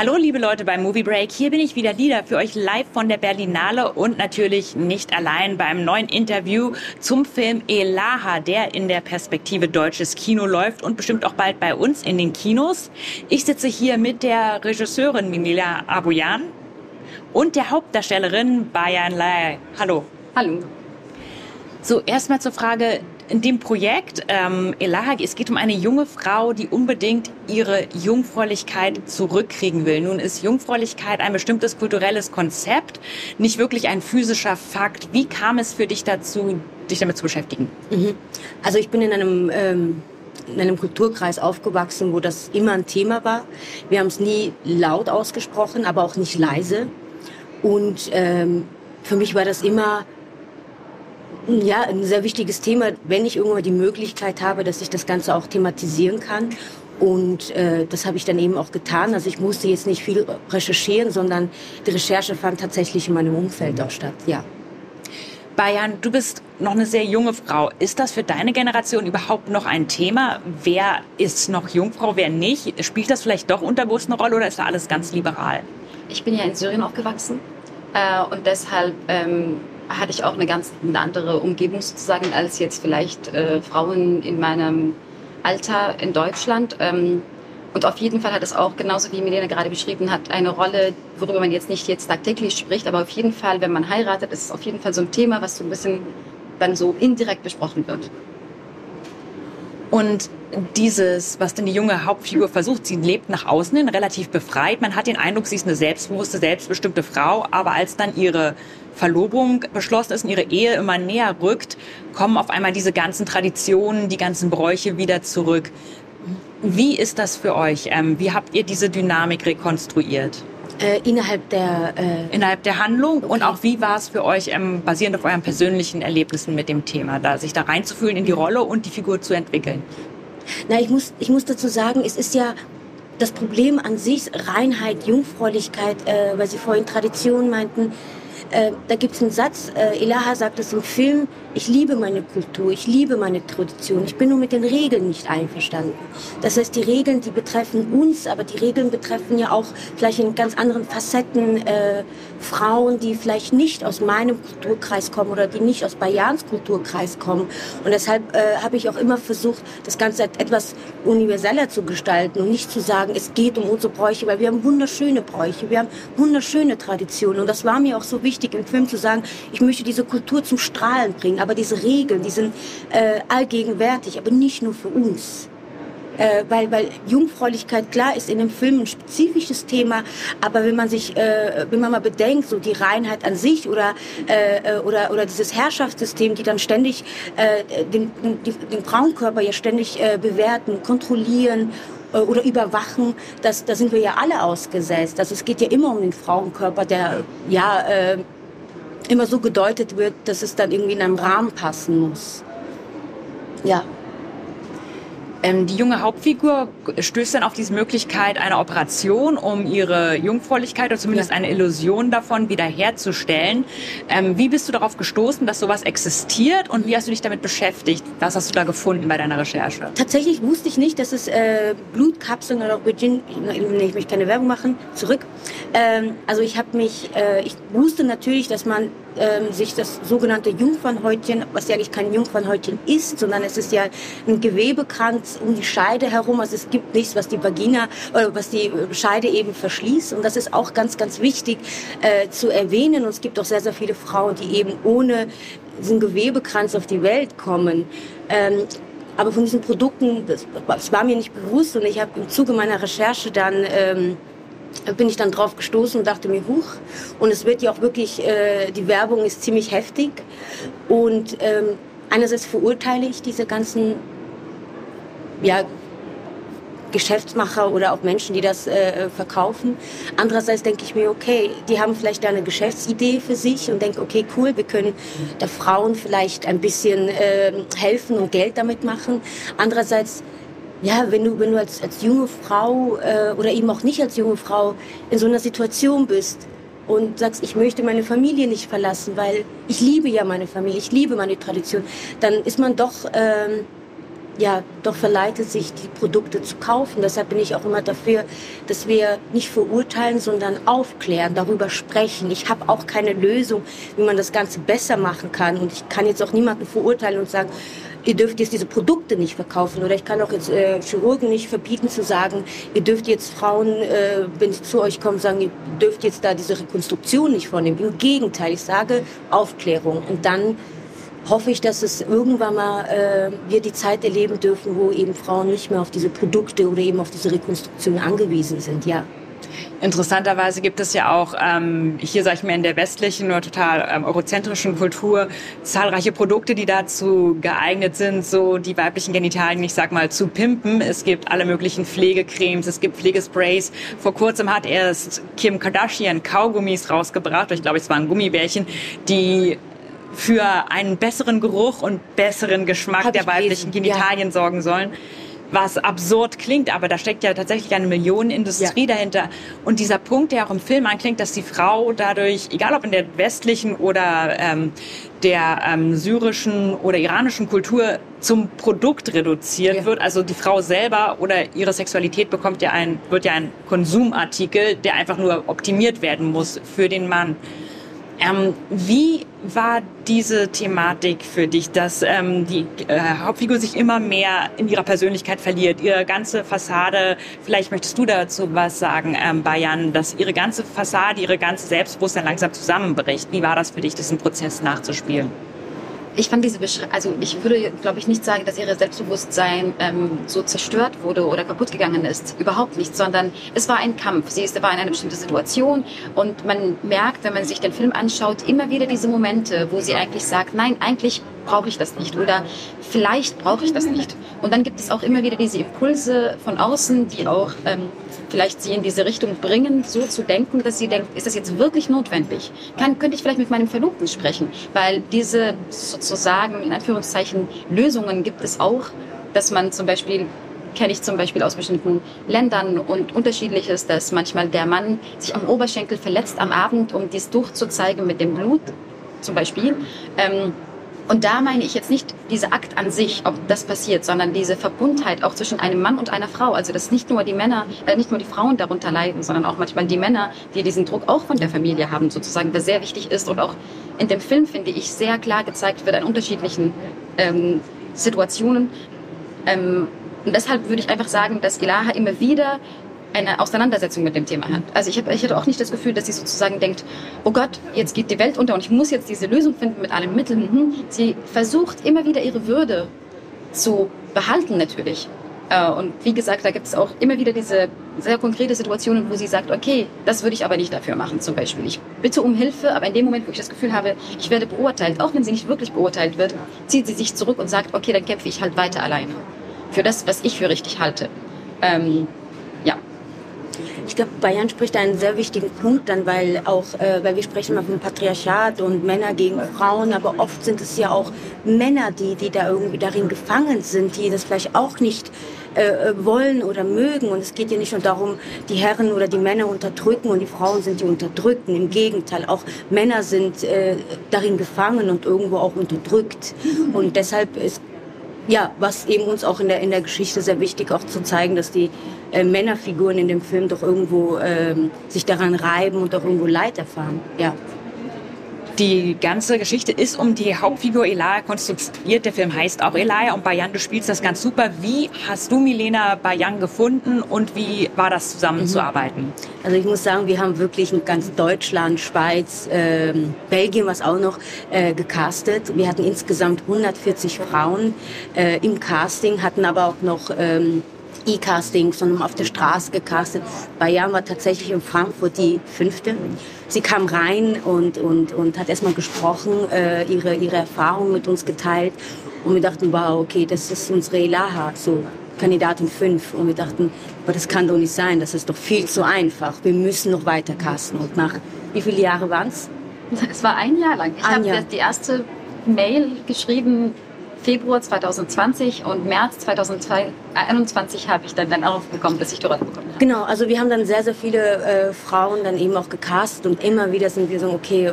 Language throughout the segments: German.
Hallo liebe Leute beim Movie Break, hier bin ich wieder Lieder für euch live von der Berlinale und natürlich nicht allein beim neuen Interview zum Film Elaha, der in der Perspektive deutsches Kino läuft und bestimmt auch bald bei uns in den Kinos. Ich sitze hier mit der Regisseurin Minila Aboyan und der Hauptdarstellerin Bayan Lai. Hallo. Hallo. So, erstmal zur Frage, in dem Projekt ähm, Elaha, es geht um eine junge Frau, die unbedingt ihre Jungfräulichkeit zurückkriegen will. Nun ist Jungfräulichkeit ein bestimmtes kulturelles Konzept, nicht wirklich ein physischer Fakt. Wie kam es für dich dazu, dich damit zu beschäftigen? Mhm. Also ich bin in einem ähm in einem Kulturkreis aufgewachsen, wo das immer ein Thema war. Wir haben es nie laut ausgesprochen, aber auch nicht leise. Und ähm, für mich war das immer ja, ein sehr wichtiges Thema, wenn ich irgendwann die Möglichkeit habe, dass ich das Ganze auch thematisieren kann. Und äh, das habe ich dann eben auch getan. Also ich musste jetzt nicht viel recherchieren, sondern die Recherche fand tatsächlich in meinem Umfeld auch statt, ja. Bayern, du bist noch eine sehr junge Frau. Ist das für deine Generation überhaupt noch ein Thema? Wer ist noch Jungfrau, wer nicht? Spielt das vielleicht doch unterbewusst eine Rolle oder ist da alles ganz liberal? Ich bin ja in Syrien aufgewachsen äh, und deshalb ähm, hatte ich auch eine ganz eine andere Umgebung sozusagen als jetzt vielleicht äh, Frauen in meinem Alter in Deutschland. Ähm, und auf jeden Fall hat es auch, genauso wie Milena gerade beschrieben hat, eine Rolle, worüber man jetzt nicht jetzt tagtäglich spricht, aber auf jeden Fall, wenn man heiratet, ist es auf jeden Fall so ein Thema, was so ein bisschen dann so indirekt besprochen wird. Und dieses, was denn die junge Hauptfigur versucht, sie lebt nach außen hin relativ befreit. Man hat den Eindruck, sie ist eine selbstbewusste, selbstbestimmte Frau, aber als dann ihre Verlobung beschlossen ist und ihre Ehe immer näher rückt, kommen auf einmal diese ganzen Traditionen, die ganzen Bräuche wieder zurück. Wie ist das für euch? Ähm, wie habt ihr diese Dynamik rekonstruiert? Äh, innerhalb der äh innerhalb der Handlung okay. und auch wie war es für euch ähm, basierend auf euren persönlichen Erlebnissen mit dem Thema, da sich da reinzufühlen in die Rolle und die Figur zu entwickeln? Na, ich muss ich muss dazu sagen, es ist ja das Problem an sich Reinheit, Jungfräulichkeit, äh, weil Sie vorhin Tradition meinten. Äh, da gibt es einen Satz, äh, Elaha sagt es im Film, ich liebe meine Kultur, ich liebe meine Tradition, ich bin nur mit den Regeln nicht einverstanden. Das heißt, die Regeln, die betreffen uns, aber die Regeln betreffen ja auch vielleicht in ganz anderen Facetten äh, Frauen, die vielleicht nicht aus meinem Kulturkreis kommen oder die nicht aus Bayans Kulturkreis kommen. Und deshalb äh, habe ich auch immer versucht, das Ganze etwas universeller zu gestalten und nicht zu sagen, es geht um unsere Bräuche, weil wir haben wunderschöne Bräuche, wir haben wunderschöne Traditionen. Und das war mir auch so wichtig im Film zu sagen, ich möchte diese Kultur zum Strahlen bringen, aber diese Regeln, die sind äh, allgegenwärtig, aber nicht nur für uns. Äh, weil, weil Jungfräulichkeit, klar, ist in dem Film ein spezifisches Thema, aber wenn man sich, äh, wenn man mal bedenkt, so die Reinheit an sich oder, äh, äh oder, oder dieses Herrschaftssystem, die dann ständig äh, den, den, den Frauenkörper ja ständig äh, bewerten, kontrollieren äh, oder überwachen, das, da sind wir ja alle ausgesetzt. Also es geht ja immer um den Frauenkörper, der ja äh, immer so gedeutet wird, dass es dann irgendwie in einem Rahmen passen muss. Ja. Ähm, die junge Hauptfigur stößt dann auf diese Möglichkeit einer Operation, um ihre Jungfräulichkeit oder zumindest eine Illusion davon wiederherzustellen. Ähm, wie bist du darauf gestoßen, dass sowas existiert und wie hast du dich damit beschäftigt? Was hast du da gefunden bei deiner Recherche? Tatsächlich wusste ich nicht, dass es äh, Blutkapseln oder Virgin, ich möchte keine Werbung machen, zurück. Ähm, also ich habe mich, äh, ich wusste natürlich, dass man ähm, sich das sogenannte Jungfernhäutchen, was ja eigentlich kein Jungfernhäutchen ist, sondern es ist ja ein Gewebekranz um die Scheide herum. Also es gibt nichts, was die Vagina oder was die äh, Scheide eben verschließt. Und das ist auch ganz, ganz wichtig äh, zu erwähnen. Und es gibt auch sehr, sehr viele Frauen, die eben ohne diesen Gewebekranz auf die Welt kommen. Ähm, aber von diesen Produkten, das, das, war mir nicht bewusst und ich habe im Zuge meiner Recherche dann ähm, bin ich dann drauf gestoßen und dachte mir, huch. Und es wird ja auch wirklich, äh, die Werbung ist ziemlich heftig. Und ähm, einerseits verurteile ich diese ganzen ja, Geschäftsmacher oder auch Menschen, die das äh, verkaufen. Andererseits denke ich mir, okay, die haben vielleicht eine Geschäftsidee für sich und denke, okay, cool, wir können der Frauen vielleicht ein bisschen äh, helfen und Geld damit machen. Andererseits ja, wenn du, wenn du als, als junge Frau äh, oder eben auch nicht als junge Frau in so einer Situation bist und sagst, ich möchte meine Familie nicht verlassen, weil ich liebe ja meine Familie, ich liebe meine Tradition, dann ist man doch, ähm, ja, doch verleitet, sich die Produkte zu kaufen. Deshalb bin ich auch immer dafür, dass wir nicht verurteilen, sondern aufklären, darüber sprechen. Ich habe auch keine Lösung, wie man das Ganze besser machen kann. Und ich kann jetzt auch niemanden verurteilen und sagen, ihr dürft jetzt diese Produkte nicht verkaufen. Oder ich kann auch jetzt äh, Chirurgen nicht verbieten zu sagen, ihr dürft jetzt Frauen, äh, wenn sie zu euch kommen, sagen, ihr dürft jetzt da diese Rekonstruktion nicht vornehmen. Im Gegenteil, ich sage Aufklärung. Und dann hoffe ich, dass es irgendwann mal äh, wir die Zeit erleben dürfen, wo eben Frauen nicht mehr auf diese Produkte oder eben auf diese Rekonstruktion angewiesen sind. Ja. Interessanterweise gibt es ja auch ähm, hier, sage ich mal, in der westlichen oder total ähm, eurozentrischen Kultur zahlreiche Produkte, die dazu geeignet sind, so die weiblichen Genitalien, ich sag mal, zu pimpen. Es gibt alle möglichen Pflegecremes, es gibt Pflegesprays. Vor kurzem hat erst Kim Kardashian Kaugummis rausgebracht, ich glaube, es waren Gummibärchen, die für einen besseren Geruch und besseren Geschmack der weiblichen gelesen. Genitalien ja. sorgen sollen was absurd klingt, aber da steckt ja tatsächlich eine Millionenindustrie ja. dahinter. Und dieser Punkt, der auch im Film anklingt, dass die Frau dadurch, egal ob in der westlichen oder ähm, der ähm, syrischen oder iranischen Kultur zum Produkt reduziert ja. wird. Also die Frau selber oder ihre Sexualität bekommt ja ein, wird ja ein Konsumartikel, der einfach nur optimiert werden muss für den Mann. Ähm, wie war diese Thematik für dich, dass ähm, die äh, Hauptfigur sich immer mehr in ihrer Persönlichkeit verliert, ihre ganze Fassade, vielleicht möchtest du dazu was sagen, ähm, Bayan, dass ihre ganze Fassade, ihre ganze Selbstbewusstsein langsam zusammenbricht. Wie war das für dich, diesen Prozess nachzuspielen? Ich fand diese Beschreibung, also ich würde, glaube ich, nicht sagen, dass ihre Selbstbewusstsein ähm, so zerstört wurde oder kaputt gegangen ist. Überhaupt nicht, sondern es war ein Kampf. Sie ist, war in einer bestimmten Situation und man merkt, wenn man sich den Film anschaut, immer wieder diese Momente, wo sie eigentlich sagt, nein, eigentlich brauche ich das nicht oder vielleicht brauche ich das nicht. Und dann gibt es auch immer wieder diese Impulse von außen, die auch ähm, vielleicht sie in diese Richtung bringen, so zu denken, dass sie denkt, ist das jetzt wirklich notwendig? Kann, könnte ich vielleicht mit meinem Verlobten sprechen? Weil diese sozusagen, in Anführungszeichen, Lösungen gibt es auch, dass man zum Beispiel kenne ich zum Beispiel aus bestimmten Ländern und unterschiedlich ist, dass manchmal der Mann sich am Oberschenkel verletzt am Abend, um dies durchzuzeigen mit dem Blut zum Beispiel. Ähm, und da meine ich jetzt nicht diese Akt an sich, ob das passiert, sondern diese Verbundheit auch zwischen einem Mann und einer Frau. Also dass nicht nur die Männer, äh, nicht nur die Frauen darunter leiden, sondern auch manchmal die Männer, die diesen Druck auch von der Familie haben, sozusagen, der sehr wichtig ist und auch in dem Film finde ich sehr klar gezeigt wird an unterschiedlichen ähm, Situationen. Ähm, und deshalb würde ich einfach sagen, dass Ilaha immer wieder eine Auseinandersetzung mit dem Thema hat. Also ich, hab, ich hatte auch nicht das Gefühl, dass sie sozusagen denkt, oh Gott, jetzt geht die Welt unter und ich muss jetzt diese Lösung finden mit allen Mitteln. Mhm. Sie versucht immer wieder ihre Würde zu behalten natürlich. Äh, und wie gesagt, da gibt es auch immer wieder diese sehr konkrete Situationen, wo sie sagt, okay, das würde ich aber nicht dafür machen zum Beispiel. Ich bitte um Hilfe, aber in dem Moment, wo ich das Gefühl habe, ich werde beurteilt, auch wenn sie nicht wirklich beurteilt wird, zieht sie sich zurück und sagt, okay, dann kämpfe ich halt weiter alleine. Für das, was ich für richtig halte. Ähm, ich glaube, Bayern spricht einen sehr wichtigen Punkt dann, weil auch, äh, weil wir sprechen immer vom Patriarchat und Männer gegen Frauen, aber oft sind es ja auch Männer, die, die da irgendwie darin gefangen sind, die das vielleicht auch nicht äh, wollen oder mögen. Und es geht ja nicht nur darum, die Herren oder die Männer unterdrücken und die Frauen sind die Unterdrückten. Im Gegenteil, auch Männer sind äh, darin gefangen und irgendwo auch unterdrückt. Und deshalb ist ja, was eben uns auch in der, in der Geschichte sehr wichtig auch zu zeigen, dass die äh, Männerfiguren in dem Film doch irgendwo ähm, sich daran reiben und auch irgendwo Leid erfahren. Ja. Die ganze Geschichte ist um die Hauptfigur Elia konstruiert. Der Film heißt auch Elia und Bayan, du spielst das ganz super. Wie hast du Milena Bayan gefunden und wie war das zusammenzuarbeiten? Mhm. Also ich muss sagen, wir haben wirklich in ganz Deutschland, Schweiz, ähm, Belgien was auch noch äh, gecastet. Wir hatten insgesamt 140 Frauen äh, im Casting, hatten aber auch noch ähm, E-Casting, sondern auf der Straße gecastet. Bayan war tatsächlich in Frankfurt die fünfte. Sie kam rein und, und, und hat erstmal gesprochen, äh, ihre, ihre Erfahrungen mit uns geteilt. Und wir dachten, wow, okay, das ist unsere Elaha, so Kandidatin 5. Und wir dachten, aber das kann doch nicht sein, das ist doch viel zu einfach. Wir müssen noch weiter casten. Und nach wie viele Jahre waren es? Es war ein Jahr lang. Ich habe die erste Mail geschrieben Februar 2020 und März 2021 habe ich dann den Anruf bekommen, dass ich Rolle bekommen habe. Genau, also wir haben dann sehr, sehr viele äh, Frauen dann eben auch gecastet und immer wieder sind wir so, okay,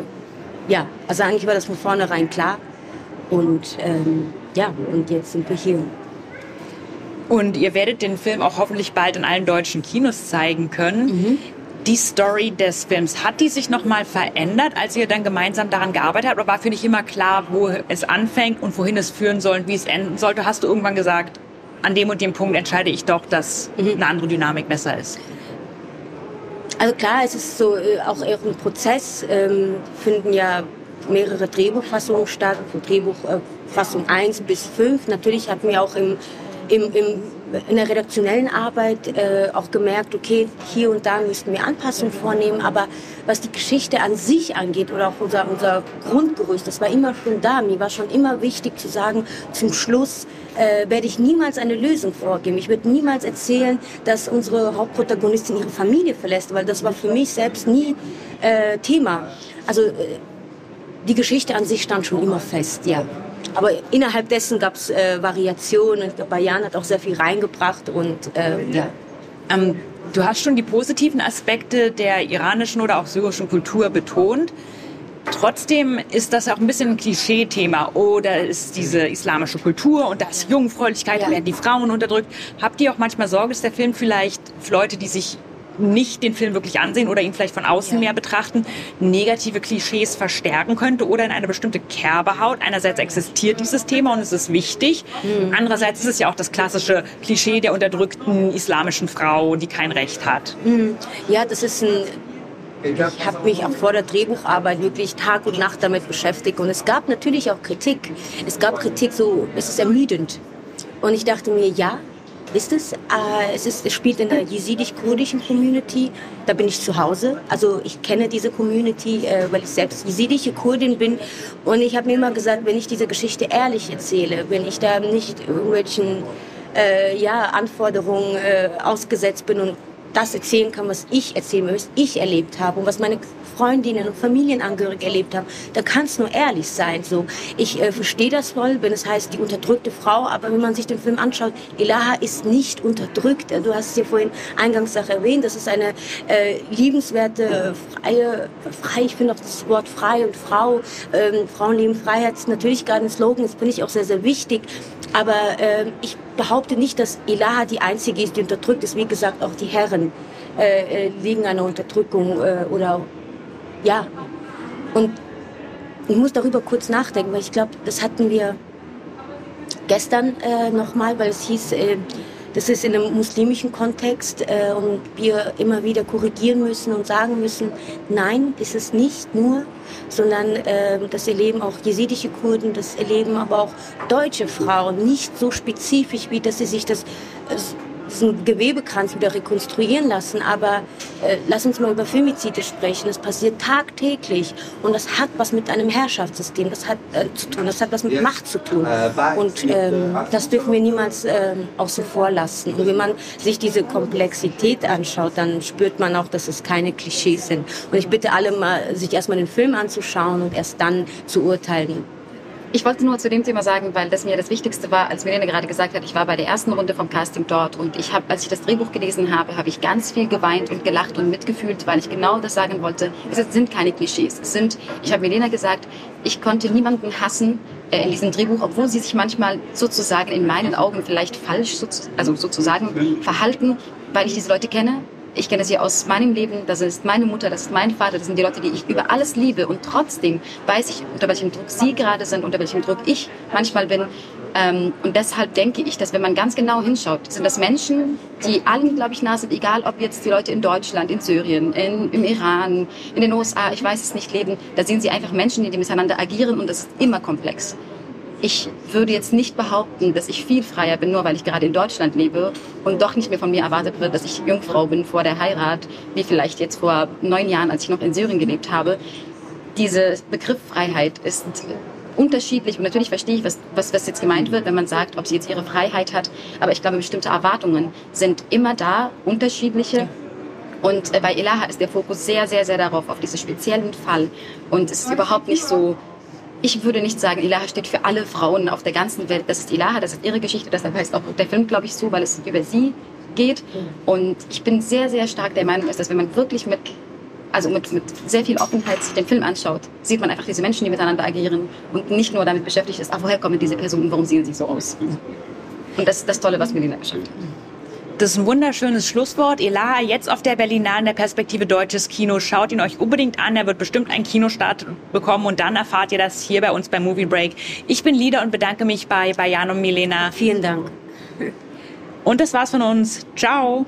ja, also eigentlich war das von vornherein klar. Und ähm, ja, und jetzt sind wir hier. Und ihr werdet den Film auch hoffentlich bald in allen deutschen Kinos zeigen können. Mhm. Die Story des Films, hat die sich nochmal verändert, als ihr dann gemeinsam daran gearbeitet habt? Oder war für dich immer klar, wo es anfängt und wohin es führen soll und wie es enden sollte? Hast du irgendwann gesagt, an dem und dem Punkt entscheide ich doch, dass mhm. eine andere Dynamik besser ist? Also klar, es ist so äh, auch eher ein Prozess, ähm, finden ja mehrere Drehbuchfassungen statt, von Drehbuchfassung 1 bis 5. Natürlich hatten wir auch im, im, im in der redaktionellen Arbeit äh, auch gemerkt, okay, hier und da müssten wir Anpassungen vornehmen, aber was die Geschichte an sich angeht oder auch unser, unser Grundgerüst, das war immer schon da. Mir war schon immer wichtig zu sagen, zum Schluss äh, werde ich niemals eine Lösung vorgeben. Ich würde niemals erzählen, dass unsere Hauptprotagonistin ihre Familie verlässt, weil das war für mich selbst nie äh, Thema. Also äh, die Geschichte an sich stand schon immer fest, ja. Aber innerhalb dessen gab es äh, Variationen. Ich glaube, Bayan hat auch sehr viel reingebracht und äh, ja. Ähm, du hast schon die positiven Aspekte der iranischen oder auch syrischen Kultur betont. Trotzdem ist das auch ein bisschen ein Klischee-Thema. Oder ist diese islamische Kultur und das Jungfräulichkeit, ja. werden die Frauen unterdrückt. Habt ihr auch manchmal Sorge, dass der Film vielleicht für Leute, die sich nicht den Film wirklich ansehen oder ihn vielleicht von außen ja. mehr betrachten, negative Klischees verstärken könnte oder in eine bestimmte Kerbe haut. Einerseits existiert dieses Thema und es ist wichtig. Mhm. Andererseits ist es ja auch das klassische Klischee der unterdrückten islamischen Frau, die kein Recht hat. Mhm. Ja, das ist ein ich habe mich auch vor der Drehbucharbeit wirklich Tag und Nacht damit beschäftigt und es gab natürlich auch Kritik. Es gab Kritik so, es ist ermüdend. Und ich dachte mir, ja, ist es. Äh, es, ist, es spielt in der jesidisch-kurdischen Community. Da bin ich zu Hause. Also ich kenne diese Community, äh, weil ich selbst jesidische Kurdin bin. Und ich habe mir immer gesagt, wenn ich diese Geschichte ehrlich erzähle, wenn ich da nicht irgendwelchen äh, ja, Anforderungen äh, ausgesetzt bin und das erzählen kann, was ich erzählen was ich erlebt habe und was meine Freundinnen und Familienangehörige erlebt haben, da kann es nur ehrlich sein. So, ich äh, verstehe das voll, wenn es heißt die unterdrückte Frau, aber wenn man sich den Film anschaut, Elaha ist nicht unterdrückt. Du hast es ja vorhin eingangs auch erwähnt, das ist eine äh, liebenswerte, freie, frei, ich finde auch das Wort frei und Frau, ähm, Frauen lieben Freiheit ist natürlich gerade ein Slogan, das finde ich auch sehr, sehr wichtig. Aber äh, ich behaupte nicht, dass Ilaha die einzige ist, die unterdrückt ist. Wie gesagt, auch die Herren äh, äh, liegen einer Unterdrückung äh, oder ja. Und ich muss darüber kurz nachdenken, weil ich glaube, das hatten wir gestern äh, nochmal, weil es hieß, äh, das ist in einem muslimischen Kontext äh, und wir immer wieder korrigieren müssen und sagen müssen, nein, ist es nicht nur, sondern äh, das erleben auch jesidische Kurden, das erleben aber auch deutsche Frauen, nicht so spezifisch, wie dass sie sich das äh, diesen Gewebekranz wieder rekonstruieren lassen. Aber äh, lass uns mal über Femizide sprechen. Das passiert tagtäglich und das hat was mit einem Herrschaftssystem das hat, äh, zu tun. Das hat was mit Macht zu tun. Und ähm, das dürfen wir niemals ähm, außen vor lassen. Und wenn man sich diese Komplexität anschaut, dann spürt man auch, dass es keine Klischees sind. Und ich bitte alle mal, sich erstmal den Film anzuschauen und erst dann zu urteilen. Ich wollte nur zu dem Thema sagen, weil das mir das Wichtigste war, als Milena gerade gesagt hat, ich war bei der ersten Runde vom Casting dort und ich habe, als ich das Drehbuch gelesen habe, habe ich ganz viel geweint und gelacht und mitgefühlt, weil ich genau das sagen wollte. Es sind keine Klischees. Es sind, ich habe Milena gesagt, ich konnte niemanden hassen äh, in diesem Drehbuch, obwohl sie sich manchmal sozusagen in meinen Augen vielleicht falsch, also sozusagen verhalten, weil ich diese Leute kenne, ich kenne sie aus meinem Leben, das ist meine Mutter, das ist mein Vater, das sind die Leute, die ich über alles liebe. Und trotzdem weiß ich, unter welchem Druck sie gerade sind, unter welchem Druck ich manchmal bin. Ähm, und deshalb denke ich, dass wenn man ganz genau hinschaut, sind das Menschen, die allen, glaube ich, nah sind, egal ob jetzt die Leute in Deutschland, in Syrien, in, im Iran, in den USA, ich weiß es nicht, leben, da sehen sie einfach Menschen, die miteinander agieren und das ist immer komplex ich würde jetzt nicht behaupten, dass ich viel freier bin, nur weil ich gerade in Deutschland lebe und doch nicht mehr von mir erwartet wird, dass ich Jungfrau bin vor der Heirat, wie vielleicht jetzt vor neun Jahren, als ich noch in Syrien gelebt habe. Diese Begriff Freiheit ist unterschiedlich und natürlich verstehe ich, was, was, was jetzt gemeint wird, wenn man sagt, ob sie jetzt ihre Freiheit hat. Aber ich glaube, bestimmte Erwartungen sind immer da, unterschiedliche. Und äh, bei Elaha ist der Fokus sehr, sehr, sehr darauf, auf diesen speziellen Fall. Und es ist überhaupt nicht so, ich würde nicht sagen, Ilaha steht für alle Frauen auf der ganzen Welt. Das ist Ilaha, das ist ihre Geschichte, deshalb heißt auch der Film, glaube ich, so, weil es über sie geht. Und ich bin sehr, sehr stark der Meinung, dass wenn man wirklich mit, also mit, mit sehr viel Offenheit sich den Film anschaut, sieht man einfach diese Menschen, die miteinander agieren und nicht nur damit beschäftigt ist, ah, woher kommen diese Personen, warum sehen sie so aus? Und das ist das Tolle, was Melina geschafft hat. Das ist ein wunderschönes Schlusswort. Elaha jetzt auf der Berlinale in der Perspektive Deutsches Kino. Schaut ihn euch unbedingt an. Er wird bestimmt einen Kinostart bekommen und dann erfahrt ihr das hier bei uns beim Movie Break. Ich bin Lida und bedanke mich bei, bei Jan und Milena. Vielen Dank. Und das war's von uns. Ciao.